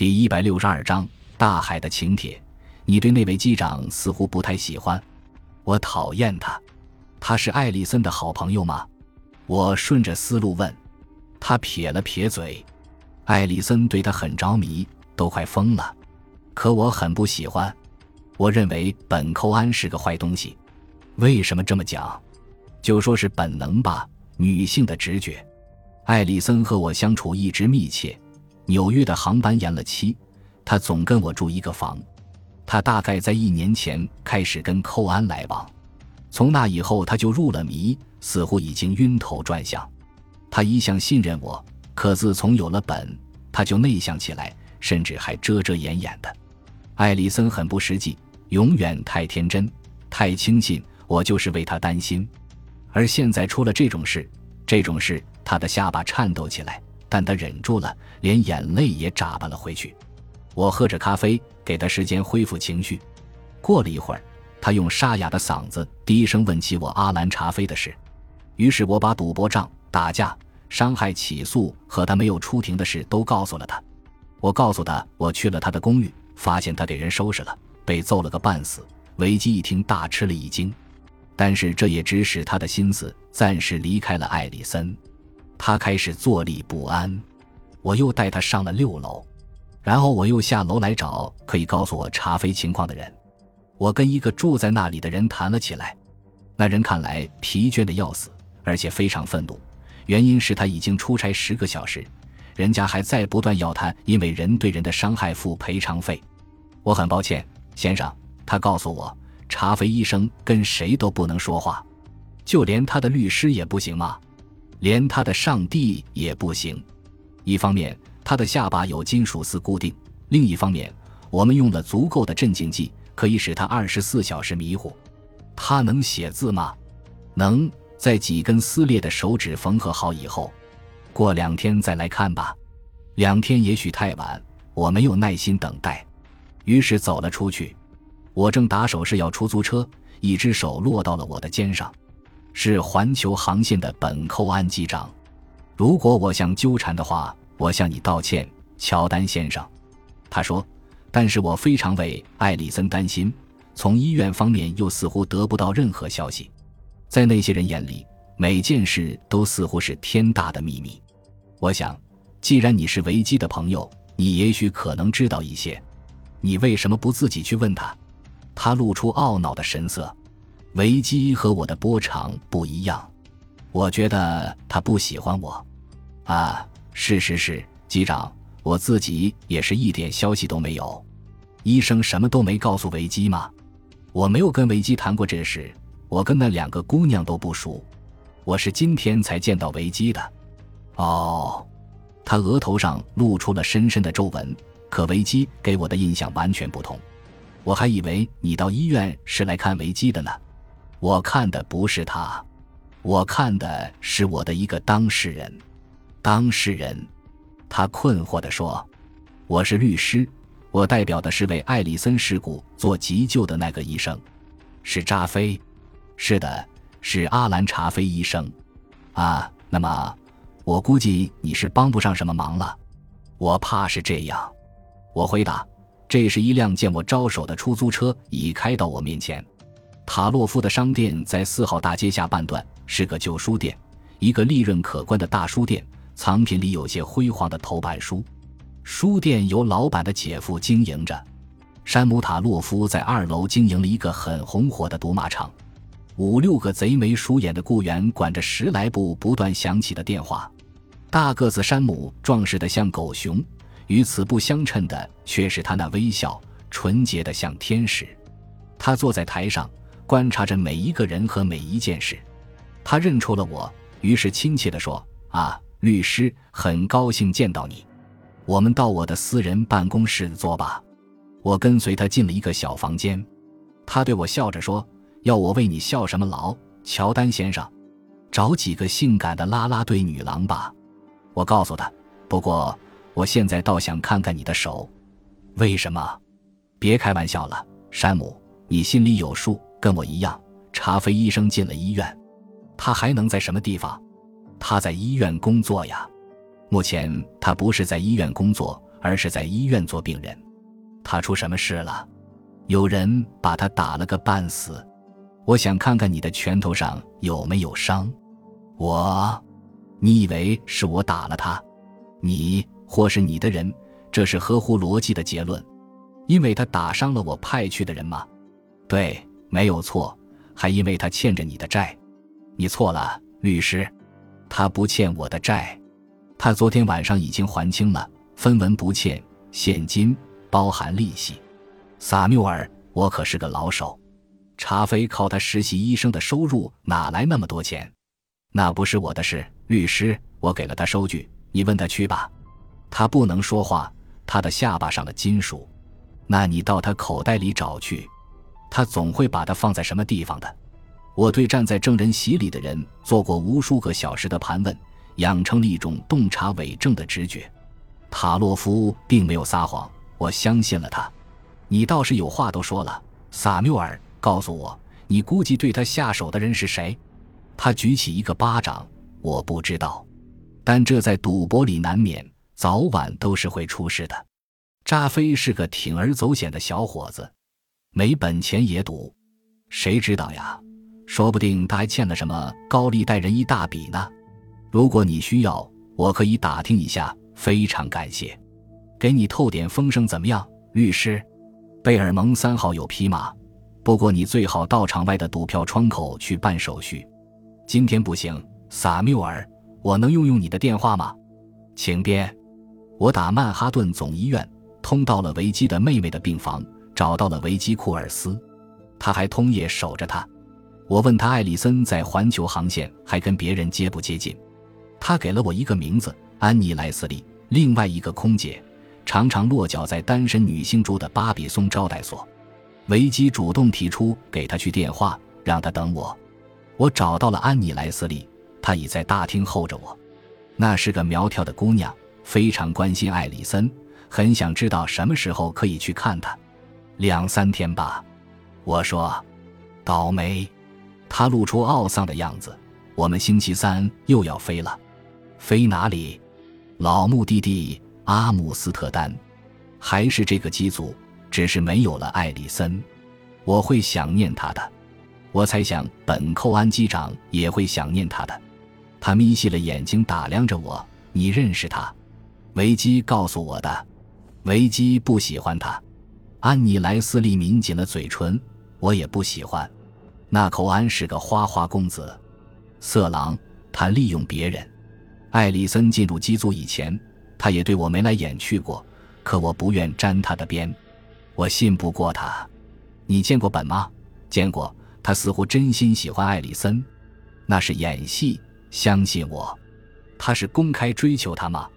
第一百六十二章大海的请帖。你对那位机长似乎不太喜欢，我讨厌他。他是艾丽森的好朋友吗？我顺着思路问。他撇了撇嘴。艾丽森对他很着迷，都快疯了。可我很不喜欢。我认为本寇安是个坏东西。为什么这么讲？就说是本能吧，女性的直觉。艾丽森和我相处一直密切。纽约的航班延了期，他总跟我住一个房。他大概在一年前开始跟寇安来往，从那以后他就入了迷，似乎已经晕头转向。他一向信任我，可自从有了本，他就内向起来，甚至还遮遮掩掩的。艾丽森很不实际，永远太天真，太轻信我，就是为他担心。而现在出了这种事，这种事，他的下巴颤抖起来，但他忍住了，连眼泪也眨巴了回去。我喝着咖啡，给他时间恢复情绪。过了一会儿，他用沙哑的嗓子低声问起我阿兰查菲的事。于是我把赌博账、打架、伤害起诉和他没有出庭的事都告诉了他。我告诉他，我去了他的公寓，发现他给人收拾了，被揍了个半死。维基一听，大吃了一惊。但是这也只使他的心思暂时离开了艾里森。他开始坐立不安。我又带他上了六楼。然后我又下楼来找可以告诉我查菲情况的人。我跟一个住在那里的人谈了起来。那人看来疲倦的要死，而且非常愤怒。原因是他已经出差十个小时，人家还在不断要他因为人对人的伤害付赔偿费。我很抱歉，先生。他告诉我，查菲医生跟谁都不能说话，就连他的律师也不行吗？连他的上帝也不行。一方面。他的下巴有金属丝固定。另一方面，我们用了足够的镇静剂，可以使他二十四小时迷糊。他能写字吗？能。在几根撕裂的手指缝合好以后，过两天再来看吧。两天也许太晚，我没有耐心等待，于是走了出去。我正打手势要出租车，一只手落到了我的肩上，是环球航线的本寇安机长。如果我想纠缠的话。我向你道歉，乔丹先生，他说。但是我非常为艾里森担心。从医院方面又似乎得不到任何消息。在那些人眼里，每件事都似乎是天大的秘密。我想，既然你是维基的朋友，你也许可能知道一些。你为什么不自己去问他？他露出懊恼的神色。维基和我的波长不一样。我觉得他不喜欢我。啊。事实是，机长，我自己也是一点消息都没有。医生什么都没告诉维基吗？我没有跟维基谈过这事，我跟那两个姑娘都不熟。我是今天才见到维基的。哦，他额头上露出了深深的皱纹。可维基给我的印象完全不同。我还以为你到医院是来看维基的呢。我看的不是他，我看的是我的一个当事人。当事人，他困惑地说：“我是律师，我代表的是为艾里森事故做急救的那个医生，是扎菲。是的，是阿兰查菲医生。啊，那么我估计你是帮不上什么忙了。我怕是这样。”我回答：“这是一辆见我招手的出租车，已开到我面前。塔洛夫的商店在四号大街下半段，是个旧书店，一个利润可观的大书店。”藏品里有些辉煌的头版书，书店由老板的姐夫经营着。山姆塔洛夫在二楼经营了一个很红火的赌马场。五六个贼眉鼠眼的雇员管着十来部不断响起的电话。大个子山姆壮实的像狗熊，与此不相称的却是他那微笑，纯洁的像天使。他坐在台上，观察着每一个人和每一件事。他认出了我，于是亲切地说：“啊。”律师很高兴见到你，我们到我的私人办公室坐吧。我跟随他进了一个小房间，他对我笑着说：“要我为你效什么劳，乔丹先生？找几个性感的啦啦队女郎吧。”我告诉他：“不过我现在倒想看看你的手。”为什么？别开玩笑了，山姆，你心里有数。跟我一样，查菲医生进了医院，他还能在什么地方？他在医院工作呀，目前他不是在医院工作，而是在医院做病人。他出什么事了？有人把他打了个半死。我想看看你的拳头上有没有伤。我，你以为是我打了他？你或是你的人，这是合乎逻辑的结论。因为他打伤了我派去的人吗？对，没有错。还因为他欠着你的债。你错了，律师。他不欠我的债。他昨天晚上已经还清了，分文不欠，现金包含利息。萨缪尔，我可是个老手。查菲靠他实习医生的收入哪来那么多钱？那不是我的事，律师。我给了他收据，你问他去吧。他不能说话，他的下巴上了金属。那你到他口袋里找去，他总会把它放在什么地方的。我对站在证人席里的人做过无数个小时的盘问，养成了一种洞察伪证的直觉。塔洛夫并没有撒谎，我相信了他。你倒是有话都说了，萨缪尔。告诉我，你估计对他下手的人是谁？他举起一个巴掌，我不知道，但这在赌博里难免，早晚都是会出事的。扎菲是个铤而走险的小伙子，没本钱也赌，谁知道呀？说不定他还欠了什么高利贷人一大笔呢。如果你需要，我可以打听一下。非常感谢，给你透点风声怎么样，律师？贝尔蒙三号有匹马。不过你最好到场外的赌票窗口去办手续。今天不行，萨缪尔，我能用用你的电话吗？请便。我打曼哈顿总医院通到了维基的妹妹的病房，找到了维基库尔斯，他还通夜守着他。我问他艾里森在环球航线还跟别人接不接近，他给了我一个名字安妮莱斯利，另外一个空姐，常常落脚在单身女性住的巴比松招待所。维基主动提出给他去电话，让他等我。我找到了安妮·莱斯利，她已在大厅候着我。那是个苗条的姑娘，非常关心艾里森，很想知道什么时候可以去看她。两三天吧，我说。倒霉。他露出懊丧的样子。我们星期三又要飞了，飞哪里？老目的地阿姆斯特丹，还是这个机组？只是没有了艾里森，我会想念他的。我猜想本寇安机长也会想念他的。他眯细了眼睛打量着我。你认识他？维基告诉我的。维基不喜欢他。安妮莱斯利抿紧了嘴唇。我也不喜欢。那寇安是个花花公子，色狼。他利用别人。艾丽森进入机组以前，他也对我眉来眼去过，可我不愿沾他的边。我信不过他，你见过本吗？见过，他似乎真心喜欢艾丽森，那是演戏。相信我，他是公开追求他吗？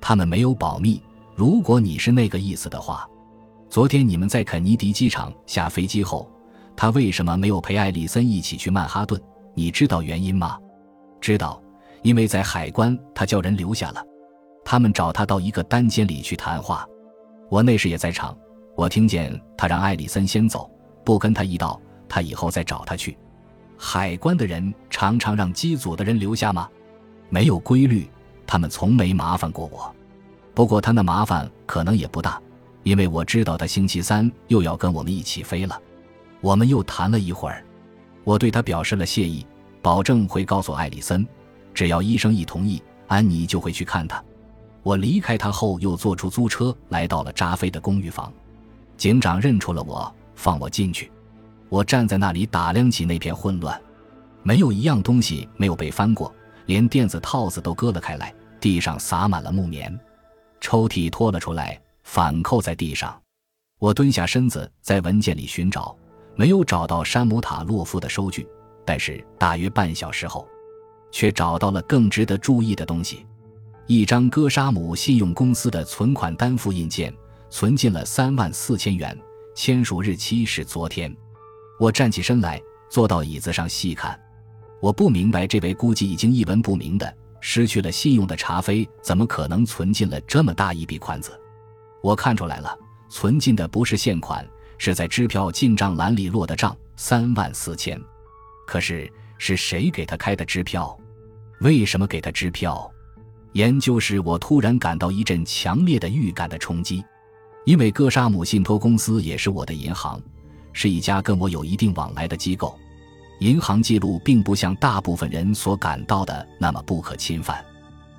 他们没有保密。如果你是那个意思的话，昨天你们在肯尼迪机场下飞机后，他为什么没有陪艾丽森一起去曼哈顿？你知道原因吗？知道，因为在海关他叫人留下了，他们找他到一个单间里去谈话，我那时也在场。我听见他让艾里森先走，不跟他一道，他以后再找他去。海关的人常常让机组的人留下吗？没有规律，他们从没麻烦过我。不过他那麻烦可能也不大，因为我知道他星期三又要跟我们一起飞了。我们又谈了一会儿，我对他表示了谢意，保证会告诉艾里森，只要医生一同意，安妮就会去看他。我离开他后，又坐出租车来到了扎菲的公寓房。警长认出了我，放我进去。我站在那里打量起那片混乱，没有一样东西没有被翻过，连垫子套子都割了开来，地上撒满了木棉。抽屉拖了出来，反扣在地上。我蹲下身子在文件里寻找，没有找到山姆塔洛夫的收据，但是大约半小时后，却找到了更值得注意的东西：一张戈沙姆信用公司的存款单复印件。存进了三万四千元，签署日期是昨天。我站起身来，坐到椅子上细看。我不明白，这位估计已经一文不名的、失去了信用的查菲，怎么可能存进了这么大一笔款子？我看出来了，存进的不是现款，是在支票进账栏里落的账，三万四千。可是是谁给他开的支票？为什么给他支票？研究时，我突然感到一阵强烈的预感的冲击，因为哥沙姆信托公司也是我的银行，是一家跟我有一定往来的机构。银行记录并不像大部分人所感到的那么不可侵犯。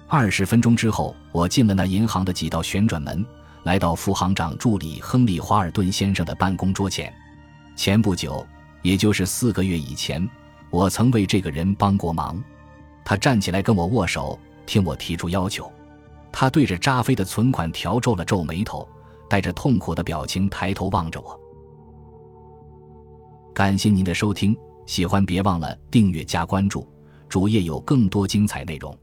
二十分钟之后，我进了那银行的几道旋转门，来到副行长助理亨利·华尔顿先生的办公桌前。前不久，也就是四个月以前，我曾为这个人帮过忙。他站起来跟我握手。听我提出要求，他对着扎菲的存款条皱了皱眉头，带着痛苦的表情抬头望着我。感谢您的收听，喜欢别忘了订阅加关注，主页有更多精彩内容。